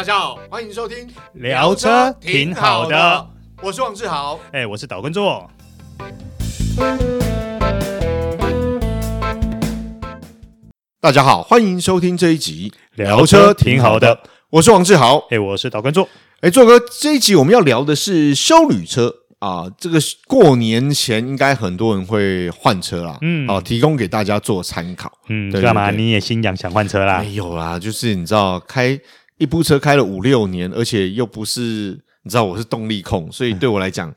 大家好，欢迎收听聊车挺好的，我是王志豪，哎，我是岛根座。大家好，欢迎收听这一集聊车挺好的，我是王志豪，哎，我是岛根座，哎，做哥，这一集我们要聊的是修旅车。啊，这个过年前应该很多人会换车啦，嗯，好，提供给大家做参考，嗯，干嘛？你也心痒想换车啦？没有啦，就是你知道，开一部车开了五六年，而且又不是你知道我是动力控，所以对我来讲，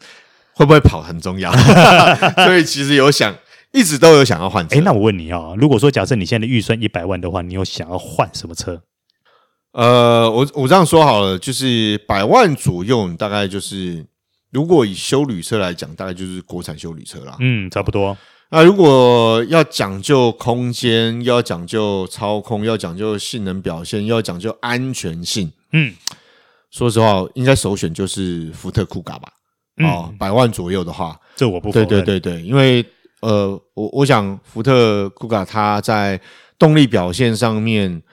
会不会跑很重要，所以其实有想，一直都有想要换车。哎，那我问你哦，如果说假设你现在的预算一百万的话，你有想要换什么车？呃，我我这样说好了，就是百万左右，大概就是。如果以修旅车来讲，大概就是国产修旅车啦。嗯，差不多。那如果要讲究空间，要讲究操控，要讲究性能表现，要讲究安全性，嗯，说实话，应该首选就是福特酷咖吧。嗯、哦，百万左右的话，这我不。对对对对，因为呃，我我想福特酷咖它在动力表现上面。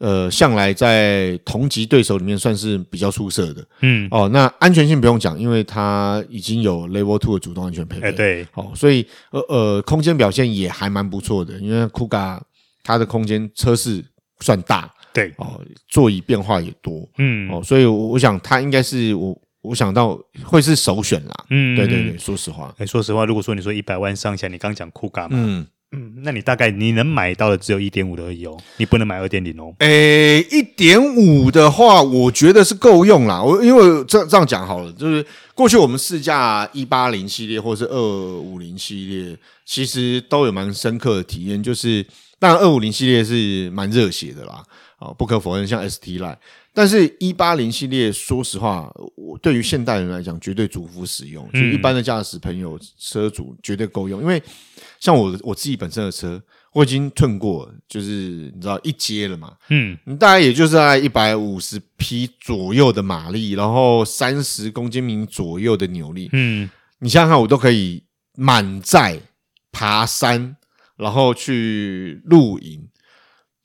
呃，向来在同级对手里面算是比较出色的，嗯，哦，那安全性不用讲，因为它已经有 Level Two 的主动安全配备，哎，对，哦，所以呃呃，空间表现也还蛮不错的，因为 Kuga 它的空间车室算大，对，哦，座椅变化也多，嗯，哦，所以我想它应该是我我想到会是首选啦，嗯，对对对，说实话，哎，说实话，如果说你说一百万上下，你刚讲 Kuga 嘛，嗯。嗯，那你大概你能买到的只有一点五的而已哦，你不能买二点零哦。诶，一点五的话，我觉得是够用啦。我因为这这样讲好了，就是过去我们试驾一八零系列或是二五零系列，其实都有蛮深刻的体验。就是当然二五零系列是蛮热血的啦，啊，不可否认，像 ST Line。但是，一八零系列，说实话，我对于现代人来讲，绝对主副使用，就一般的驾驶朋友、车主绝对够用。因为像我我自己本身的车，我已经褪过，就是你知道一阶了嘛，嗯，大概也就是在一百五十匹左右的马力，然后三十公斤米左右的扭力，嗯，你想想看，我都可以满载爬山，然后去露营。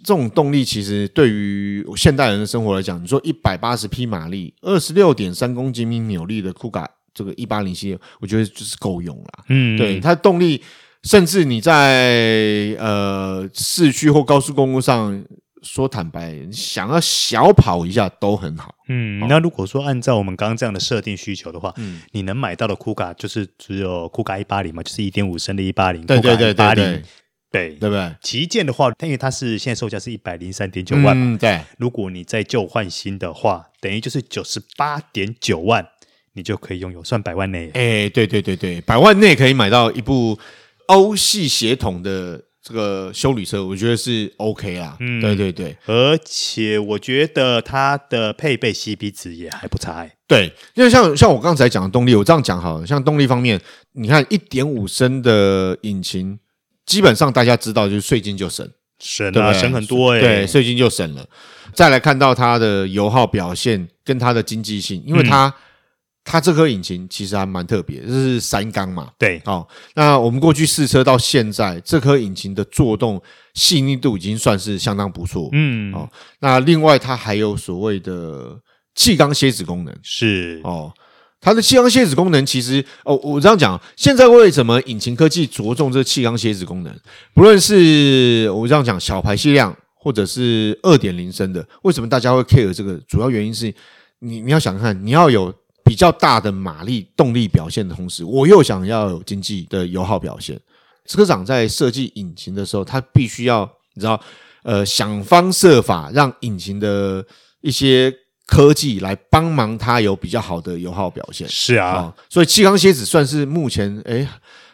这种动力其实对于现代人的生活来讲，你说一百八十匹马力、二十六点三公斤米扭力的酷卡这个一八零系列，我觉得就是够用了。嗯，对，它的动力，甚至你在呃市区或高速公路上，说坦白，想要小跑一下都很好。嗯，那如果说按照我们刚刚这样的设定需求的话，嗯，你能买到的酷卡就是只有酷卡一八零嘛，就是一点五升的一八零，对对对对对。对，对不对？旗舰的话，因为它是现在售价是一百零三点九万嘛，嗯，对。如果你再旧换新的话，等于就是九十八点九万，你就可以拥有，算百万内。哎，对对对对，百万内可以买到一部欧系血统的这个修旅车，我觉得是 OK 啦。嗯，对对对，而且我觉得它的配备 CP 值也还不差。对，因为像像我刚才讲的动力，我这样讲好了，像动力方面，你看一点五升的引擎。基本上大家知道，就是税金就省，省啊，省很多哎，对，税金就省了。再来看到它的油耗表现跟它的经济性，因为它、嗯、它这颗引擎其实还蛮特别，这是三缸嘛，对，哦，那我们过去试车到现在，这颗引擎的作动细腻度已经算是相当不错，嗯，哦，那另外它还有所谓的气缸蝎子功能，是哦。它的气缸蝎子功能其实哦，我这样讲，现在为什么引擎科技着重这气缸蝎子功能？不论是我这样讲小排气量，或者是二点零升的，为什么大家会 care 这个？主要原因是你你要想看，你要有比较大的马力动力表现的同时，我又想要有经济的油耗表现。车厂在设计引擎的时候，他必须要你知道，呃，想方设法让引擎的一些。科技来帮忙，它有比较好的油耗表现。是啊，哦、所以气缸蝎子算是目前诶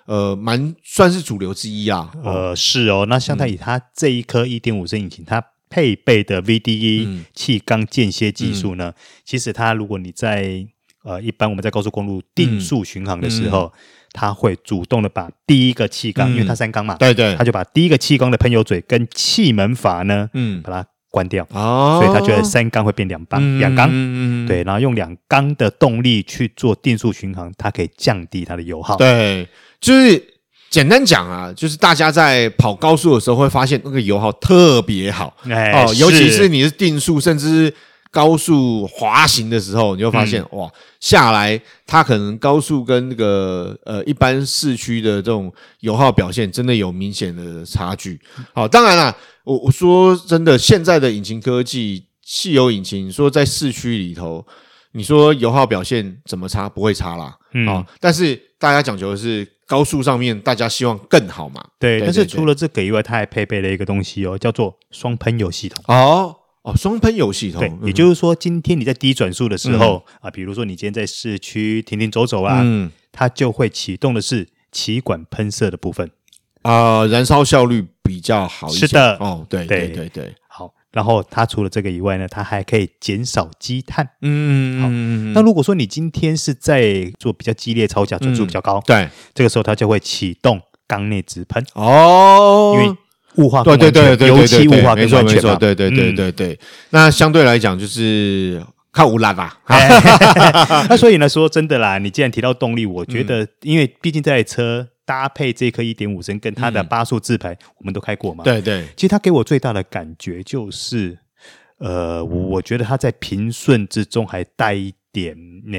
呃蛮算是主流之一啊。呃，是哦。那像它以它这一颗一点五升引擎，它配备的 VDE 气缸间歇技术呢，嗯、其实它如果你在呃一般我们在高速公路定速巡航的时候，嗯、它会主动的把第一个气缸，嗯、因为它三缸嘛，对对，它就把第一个气缸的喷油嘴跟气门阀呢，嗯，把它。关掉，哦，所以它觉得三缸会变两缸，两缸，嗯，对，然后用两缸的动力去做定速巡航，它可以降低它的油耗。对，就是简单讲啊，就是大家在跑高速的时候会发现那个油耗特别好，哎，哦，尤其是。你是定速，甚至高速滑行的时候，你会发现、嗯、哇，下来它可能高速跟那个呃一般市区的这种油耗表现，真的有明显的差距。好，当然啦，我我说真的，现在的引擎科技，汽油引擎，说在市区里头，你说油耗表现怎么差？不会差啦。嗯，好，但是大家讲求的是高速上面，大家希望更好嘛。对，但是除了这个以外，它还配备了一个东西哦，叫做双喷油系统。哦。哦，双喷油系统，对，嗯、也就是说，今天你在低转速的时候、嗯、啊，比如说你今天在市区停停走走啊，嗯，它就会启动的是气管喷射的部分啊、呃，燃烧效率比较好一些。是的，哦，对对对对，好。然后它除了这个以外呢，它还可以减少积碳。嗯，好。那如果说你今天是在做比较激烈操驾，转速比较高，嗯、对，这个时候它就会启动缸内直喷。哦，因为。雾化对对对对，油漆雾化没错没错，对对对对对。那相对来讲就是靠无烂吧。那所以呢，说真的啦，你既然提到动力，我觉得，因为毕竟这台车搭配这颗一点五升跟它的八速自排，我们都开过嘛。对对。其实它给我最大的感觉就是，呃，我觉得它在平顺之中还带一点，呢，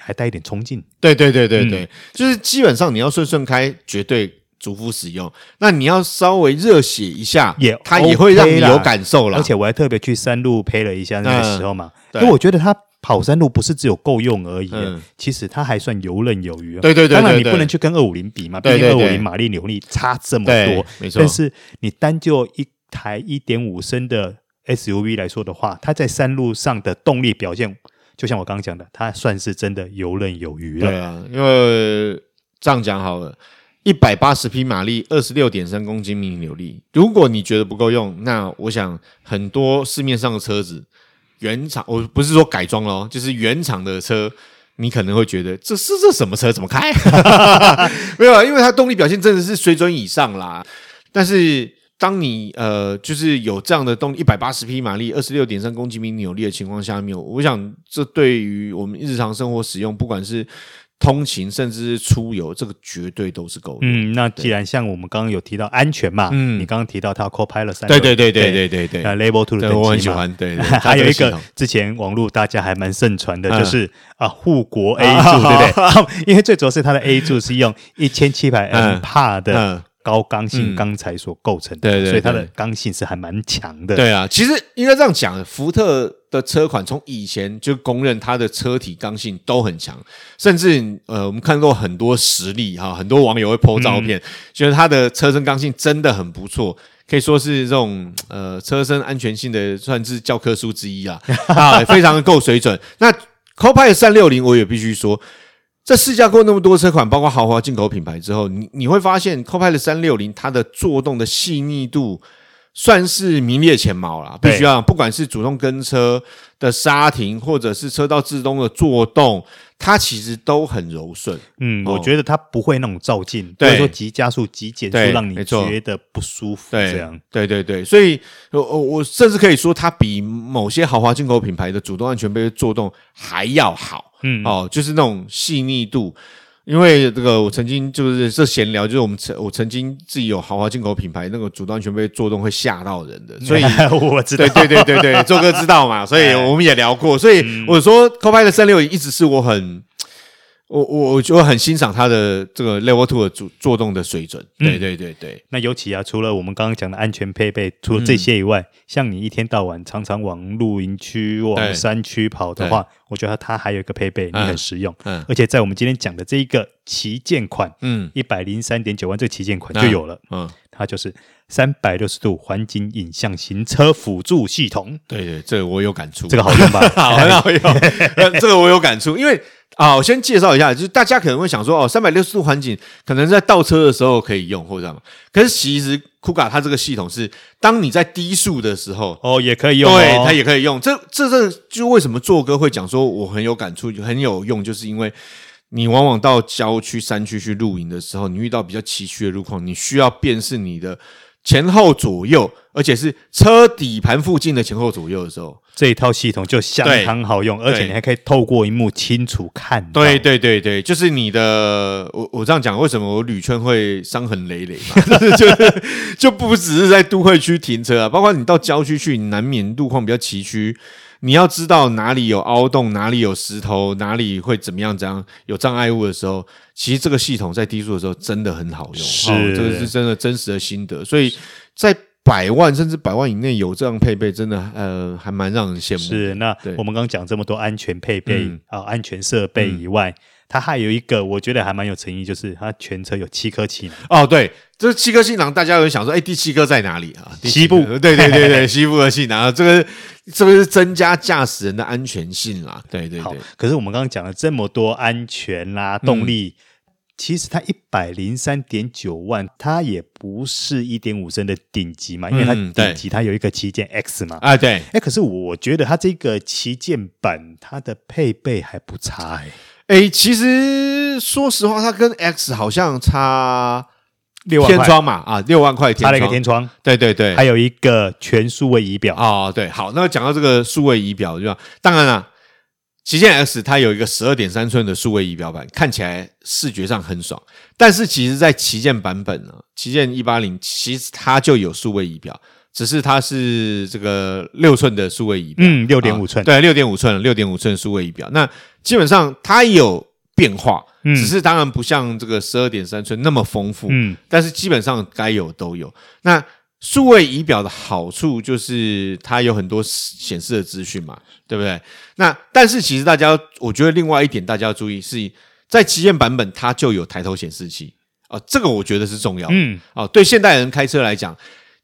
还带一点冲劲。对对对对对，就是基本上你要顺顺开，绝对。主副使用，那你要稍微热血一下，也它也会让你有感受了。而且我还特别去山路配了一下那个时候嘛，因为我觉得它跑山路不是只有够用而已，其实它还算游刃有余。对对对，当然你不能去跟二五零比嘛，毕竟二五零马力扭力差这么多。没错，但是你单就一台一点五升的 SUV 来说的话，它在山路上的动力表现，就像我刚刚讲的，它算是真的游刃有余了。对啊，因为这样讲好了。一百八十匹马力，二十六点三公斤米扭力。如果你觉得不够用，那我想很多市面上的车子，原厂我不是说改装咯，就是原厂的车，你可能会觉得这是这什么车？怎么开？没有啊，因为它动力表现真的是水准以上啦。但是当你呃，就是有这样的动力，一百八十匹马力，二十六点三公斤米扭力的情况下面，我想这对于我们日常生活使用，不管是通勤甚至是出游，这个绝对都是够的。嗯，那既然像我们刚刚有提到安全嘛，嗯，你刚刚提到它 Co-Pilot 360，对对对对对对对，那 Level Two 的我很喜欢。对，还有一个之前网络大家还蛮盛传的，就是啊护国 A 柱，对不对？因为最主要是它的 A 柱是用一千七百 M 帕的。高刚性钢材所构成的，嗯、对，对，对，所以它的刚性是还蛮强的。对啊，其实应该这样讲，福特的车款从以前就公认它的车体刚性都很强，甚至呃，我们看过很多实例哈，很多网友会 po 照片，嗯、觉得它的车身刚性真的很不错，可以说是这种呃车身安全性的算是教科书之一啊，啊，非常的够水准。那 Co-Pilot 360我也必须说。在试驾过那么多车款，包括豪华进口品牌之后，你你会发现，Copilot 三六零它的做动的细腻度算是名列前茅啦。必须要，不管是主动跟车的刹停，或者是车道自动的做动，它其实都很柔顺。嗯，我觉得它不会那种躁进，或者说急加速、急减速，让你觉得不舒服。这样，对对对，所以，我我甚至可以说，它比某些豪华进口品牌的主动安全杯做动还要好。嗯，哦，就是那种细腻度，因为这个我曾经就是这闲聊，就是我们曾我曾经自己有豪华进口品牌那个主动安全被做动会吓到人的，所以 我知道，对对对对对，周哥知道嘛，所以 我们也聊过，所以我说 Co-Pilot 360一直是我很。我我我就很欣赏它的这个 Level Two 的作作动的水准，对对对对。那尤其啊，除了我们刚刚讲的安全配备，除了这些以外，像你一天到晚常常往露营区、往山区跑的话，我觉得它还有一个配备你很实用，嗯，而且在我们今天讲的这一个旗舰款，嗯，一百零三点九万这个旗舰款就有了，嗯，它就是三百六十度环景影像行车辅助系统。对对，这个我有感触，这个好用吧？好，很好用，这个我有感触，因为。啊，我先介绍一下，就是大家可能会想说，哦，三百六十度环景可能在倒车的时候可以用，或者什么。可是其实 Kuga 它这个系统是，当你在低速的时候，哦，也可以用，对，它也可以用。这、这、这就为什么做哥会讲说我很有感触，就很有用，就是因为你往往到郊区、山区去露营的时候，你遇到比较崎岖的路况，你需要辨识你的。前后左右，而且是车底盘附近的前后左右的时候，这一套系统就相当好用，而且你还可以透过荧幕清楚看到。对对对对，就是你的，我我这样讲，为什么我旅圈会伤痕累累嘛？就就不只是在都会区停车啊，包括你到郊区去，你难免路况比较崎岖。你要知道哪里有凹洞，哪里有石头，哪里会怎么样，怎样有障碍物的时候，其实这个系统在低速的时候真的很好用。是，哦、这个是真的真实的心得。所以在百万甚至百万以内有这样配备，真的呃还蛮让人羡慕。是，那我们刚刚讲这么多安全配备啊、嗯、安全设备以外。嗯它还有一个，我觉得还蛮有诚意，就是它全车有七颗气囊。哦，对，这七颗气囊，大家有想说，哎，第七颗在哪里啊？西部，对对对对，西部的气囊，这个是不是增加驾驶人的安全性啦。对对对。可是我们刚刚讲了这么多安全啦、啊、动力，嗯、其实它一百零三点九万，它也不是一点五升的顶级嘛，因为它顶级它有一个旗舰 X 嘛。啊，对。哎，可是我觉得它这个旗舰版，它的配备还不差哎。哎，其实说实话，它跟 X 好像差六万天窗嘛，啊，六万块天窗，差了一个天窗，对对对，还有一个全数位仪表哦，对，好，那讲到这个数位仪表，对吧？当然了，旗舰 X 它有一个十二点三寸的数位仪表板，看起来视觉上很爽，但是其实，在旗舰版本呢，旗舰一八零其实它就有数位仪表。只是它是这个六寸的数位仪表，嗯，六点五寸，对，六点五寸，六点五寸数位仪表。那基本上它有变化，嗯，只是当然不像这个十二点三寸那么丰富，嗯，但是基本上该有都有。那数位仪表的好处就是它有很多显示的资讯嘛，对不对？那但是其实大家，我觉得另外一点大家要注意是在旗舰版本它就有抬头显示器啊，这个我觉得是重要的，嗯，哦，对现代人开车来讲。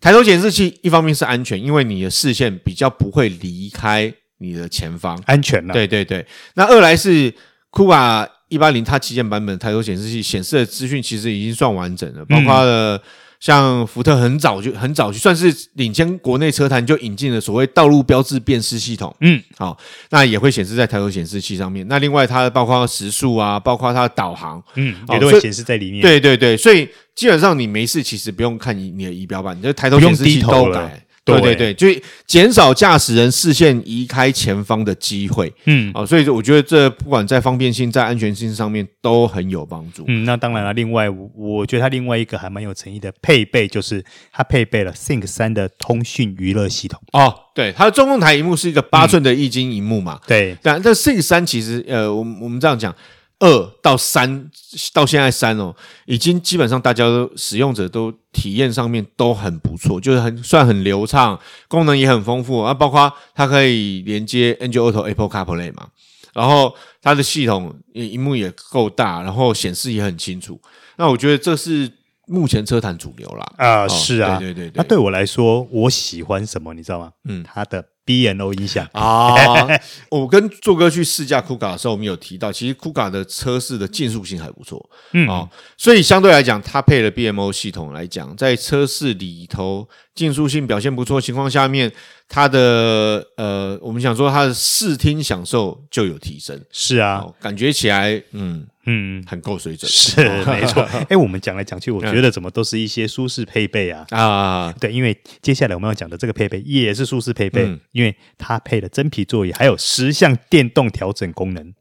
抬头显示器一方面是安全，因为你的视线比较不会离开你的前方，安全了。对对对。那二来是 Kuga 一八零它旗舰版本抬头显示器显示的资讯其实已经算完整了，包括了。嗯像福特很早就很早就算是领先国内车坛就引进了所谓道路标志辨识系统，嗯，好，那也会显示在抬头显示器上面。那另外它包括时速啊，包括它的导航，嗯，也都会显示在里面。对对对，所以基本上你没事，其实不用看你你的仪表板，你就抬头显示器都改。对对对，就减少驾驶人视线移开前方的机会。嗯，哦，所以我觉得这不管在方便性、在安全性上面都很有帮助。嗯，那当然了，另外我觉得它另外一个还蛮有诚意的配备，就是它配备了 Think 三的通讯娱乐系统。哦，对，它的中控台荧幕是一个八寸的液晶荧幕嘛？嗯、对，但这 Think 三其实，呃，我们我们这样讲。二到三到现在三哦，已经基本上大家都使用者都体验上面都很不错，就是很算很流畅，功能也很丰富啊，包括它可以连接 Android Auto、Apple CarPlay 嘛，然后它的系统荧幕也够大，然后显示也很清楚。那我觉得这是目前车坛主流啦。啊，是啊，对对对。那对我来说，我喜欢什么，你知道吗？嗯，它的。B&O 音响。啊，我跟做哥去试驾 Kuga 的时候，我们有提到，其实 Kuga 的车室的竞速性还不错，嗯。啊，所以相对来讲，它配了 B M O 系统来讲，在车室里头竞速性表现不错的情况下面，它的呃，我们想说它的视听享受就有提升，是啊，感觉起来，嗯。嗯，很够水准，是 没错。哎、欸，我们讲来讲去，我觉得怎么都是一些舒适配备啊啊！对，因为接下来我们要讲的这个配备也是舒适配备，嗯、因为它配了真皮座椅，还有十项电动调整功能。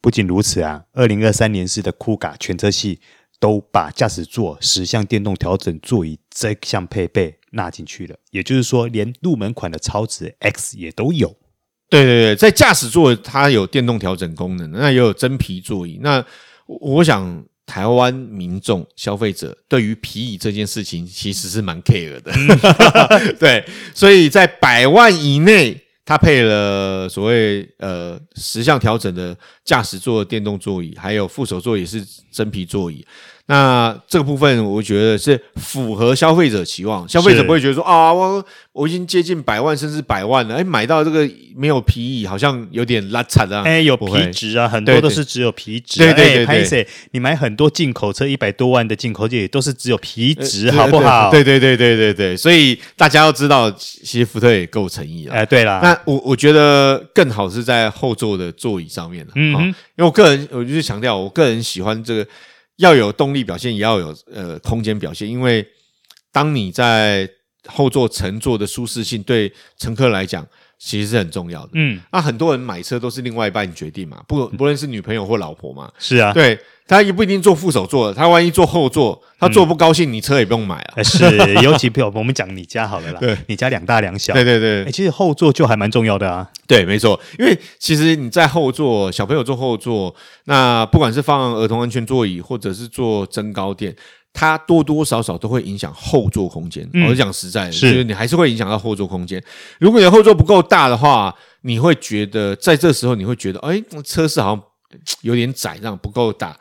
不仅如此啊，二零二三年式的 Kuga 全车系都把驾驶座十项电动调整座椅这项配备纳进去了，也就是说，连入门款的超值 X 也都有。对对对，在驾驶座它有电动调整功能，那也有真皮座椅。那我想台湾民众消费者对于皮椅这件事情其实是蛮 care 的，对，所以在百万以内，它配了所谓呃十项调整的驾驶座电动座椅，还有副手座也是真皮座椅。那这个部分，我觉得是符合消费者期望。消费者不会觉得说啊，我我已经接近百万甚至百万了，哎，买到这个没有皮椅，好像有点拉惨啊。哎，有皮质啊，很多都是只有皮质。对对对对，对，你买很多进口车一百多万的进口车也都是只有皮质，好不好？对对对对对对，所以大家要知道，其实福特也够诚意了。哎，对了，那我我觉得更好是在后座的座椅上面了。嗯，因为我个人，我就是强调，我个人喜欢这个。要有动力表现，也要有呃空间表现，因为当你在后座乘坐的舒适性对乘客来讲其实是很重要的。嗯，那很多人买车都是另外一半决定嘛，不不论是女朋友或老婆嘛。是啊，对，他也不一定坐副手座，他万一坐后座，他坐不高兴，你车也不用买啊。是，尤其比如我们讲你家好了啦，对，你家两大两小，对对对。哎，其实后座就还蛮重要的啊。对，没错，因为其实你在后座，小朋友坐后座，那不管是放儿童安全座椅，或者是坐增高垫。它多多少少都会影响后座空间。嗯、我讲实在的，是就是你还是会影响到后座空间。如果你的后座不够大的话，你会觉得在这时候你会觉得，哎，车是好像有点窄，这样不够大。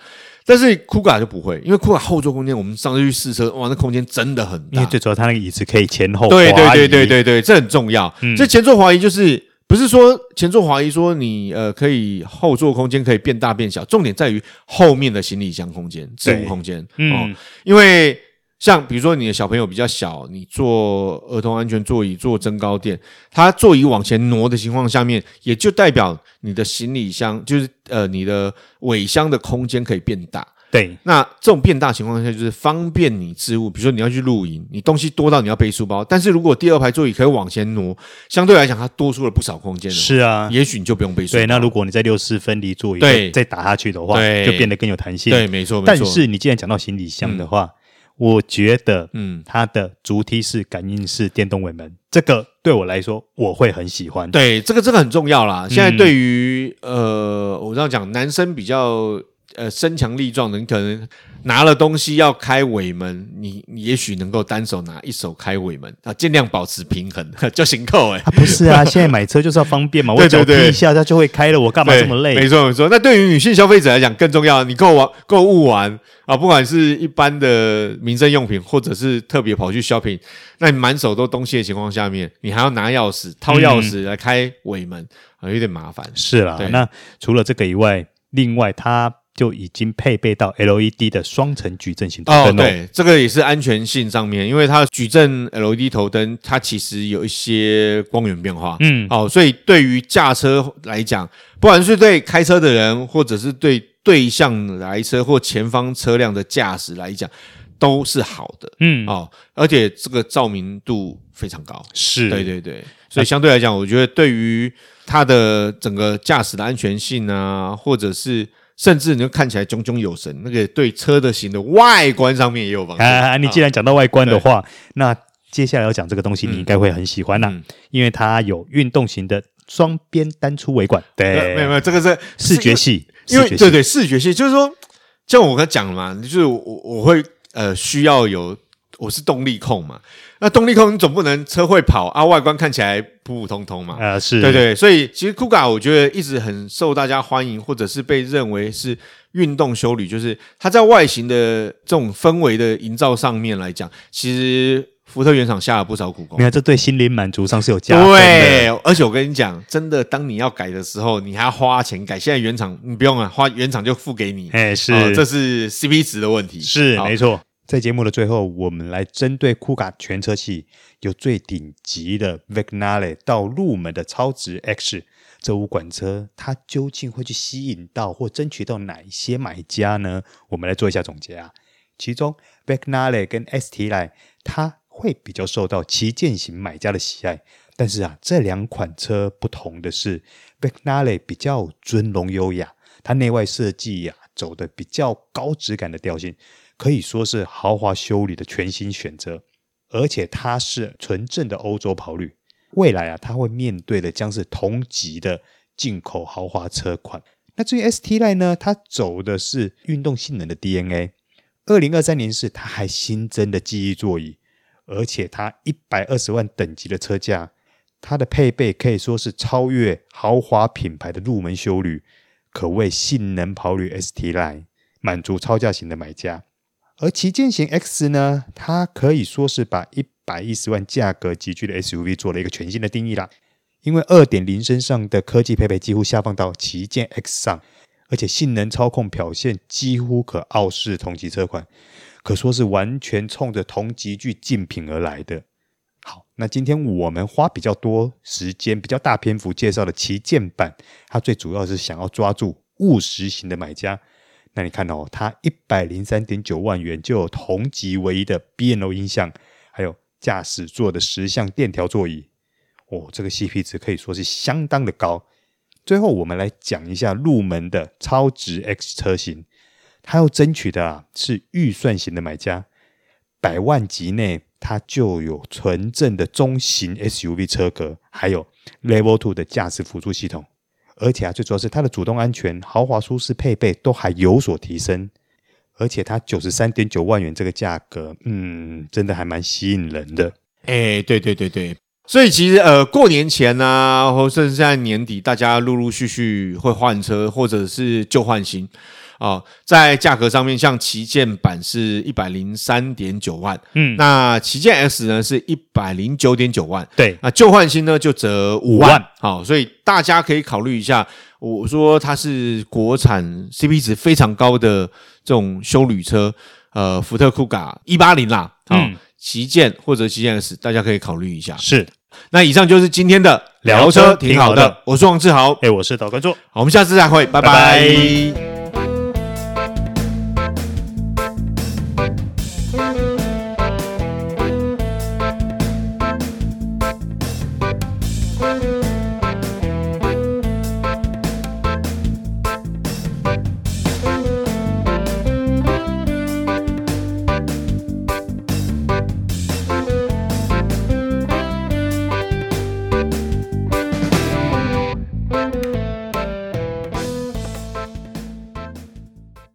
但是 Kuga 就不会，因为 Kuga 后座空间，我们上次去试车，哇，那空间真的很大。因为最主要它那个椅子可以前后滑对对对对对对，这很重要。嗯、这前座滑移就是。不是说前座滑移，说你呃可以后座空间可以变大变小，重点在于后面的行李箱空间、置物空间。嗯、哦，因为像比如说你的小朋友比较小，你坐儿童安全座椅、坐增高垫，它座椅往前挪的情况下面，也就代表你的行李箱就是呃你的尾箱的空间可以变大。对，那这种变大情况下，就是方便你置物。比如说你要去露营，你东西多到你要背书包，但是如果第二排座椅可以往前挪，相对来讲它多出了不少空间。是啊，也许你就不用背书包。对，那如果你在六四分离座椅，对，再打下去的话，对，就变得更有弹性。对，没错，没错。但是你既然讲到行李箱的话，嗯、我觉得，嗯，它的足梯式感应式电动尾门，嗯、这个对我来说我会很喜欢。对，这个这个很重要啦。现在对于、嗯、呃，我这样讲，男生比较呃身强力壮的，你可能。拿了东西要开尾门，你你也许能够单手拿，一手开尾门啊，尽量保持平衡 就行扣哎。不是啊，现在买车就是要方便嘛，我脚踢一下它就会开了，我干嘛这么累？没错没错。那对于女性消费者来讲更重要，你购完购物完啊，不管是一般的民生用品，或者是特别跑去 shopping，那你满手都东西的情况下面，你还要拿钥匙掏钥匙来开尾门啊，有点麻烦。是啦，那除了这个以外，另外它。就已经配备到 LED 的双层矩阵型头灯。哦，对，这个也是安全性上面，因为它矩阵 LED 头灯，它其实有一些光源变化。嗯，好，所以对于驾车来讲，不管是对开车的人，或者是对对向来车或前方车辆的驾驶来讲，都是好的。嗯，哦，而且这个照明度非常高。是，对对对，所以相对来讲，我觉得对于它的整个驾驶的安全性啊，或者是甚至你就看起来炯炯有神，那个对车的型的外观上面也有帮助。啊，你既然讲到外观的话，那接下来要讲这个东西，你应该会很喜欢呐，因为它有运动型的双边单出尾管。对，没有没有，这个是视觉系，因为对对视觉系，就是说，像我刚才讲了嘛，就是我我会呃需要有。我是动力控嘛，那动力控你总不能车会跑啊，外观看起来普普通通嘛。啊，是对对，所以其实 Kuga 我觉得一直很受大家欢迎，或者是被认为是运动修旅，就是它在外形的这种氛围的营造上面来讲，其实福特原厂下了不少苦功。没有，这对心灵满足上是有加分的。对，而且我跟你讲，真的，当你要改的时候，你还要花钱改。现在原厂你不用啊，花原厂就付给你。哎，是、哦，这是 CP 值的问题。是，没错。在节目的最后，我们来针对酷卡全车系由最顶级的 Vignale 到入门的超值 X 这五款车，它究竟会去吸引到或争取到哪一些买家呢？我们来做一下总结啊。其中 Vignale 跟 ST Line 它会比较受到旗舰型买家的喜爱，但是啊，这两款车不同的是，Vignale 比较尊荣优雅，它内外设计呀、走的比较高质感的调性。可以说是豪华休旅的全新选择，而且它是纯正的欧洲跑旅。未来啊，它会面对的将是同级的进口豪华车款。那至于 ST Line 呢，它走的是运动性能的 DNA。二零二三年式，它还新增的记忆座椅，而且它一百二十万等级的车价，它的配备可以说是超越豪华品牌的入门修旅，可谓性能跑旅 ST Line，满足超价型的买家。而旗舰型 X 呢，它可以说是把一百一十万价格级距的 SUV 做了一个全新的定义啦。因为二点零升上的科技配备几乎下放到旗舰 X 上，而且性能操控表现几乎可傲视同级车款，可说是完全冲着同级距竞品而来的。好，那今天我们花比较多时间、比较大篇幅介绍的旗舰版，它最主要是想要抓住务实型的买家。那你看哦，它一百零三点九万元就有同级唯一的 B N O 音响，还有驾驶座的十项电调座椅。哦，这个 CP 值可以说是相当的高。最后，我们来讲一下入门的超值 X 车型，它要争取的啊是预算型的买家，百万级内它就有纯正的中型 SUV 车格，还有 Level Two 的驾驶辅助系统，而且啊，最主要是它的主动安全、豪华舒适配备都还有所提升，而且它九十三点九万元这个价格，嗯，真的还蛮吸引人的。哎，对对对对。所以其实呃，过年前呢、啊，或甚至在年底，大家陆陆续续会换车，或者是旧换新啊、呃。在价格上面，像旗舰版是一百零三点九万，嗯，那旗舰 S 呢是一百零九点九万，对，那旧换新呢就折五万，好、哦，所以大家可以考虑一下。我说它是国产 CP 值非常高的这种休旅车，呃，福特酷卡一八零啦，啊、旗舰或者旗舰 S，大家可以考虑一下。是，那以上就是今天的聊车，挺好的。我是王志豪，哎，我是导观众，好，我们下次再会，拜拜。拜拜。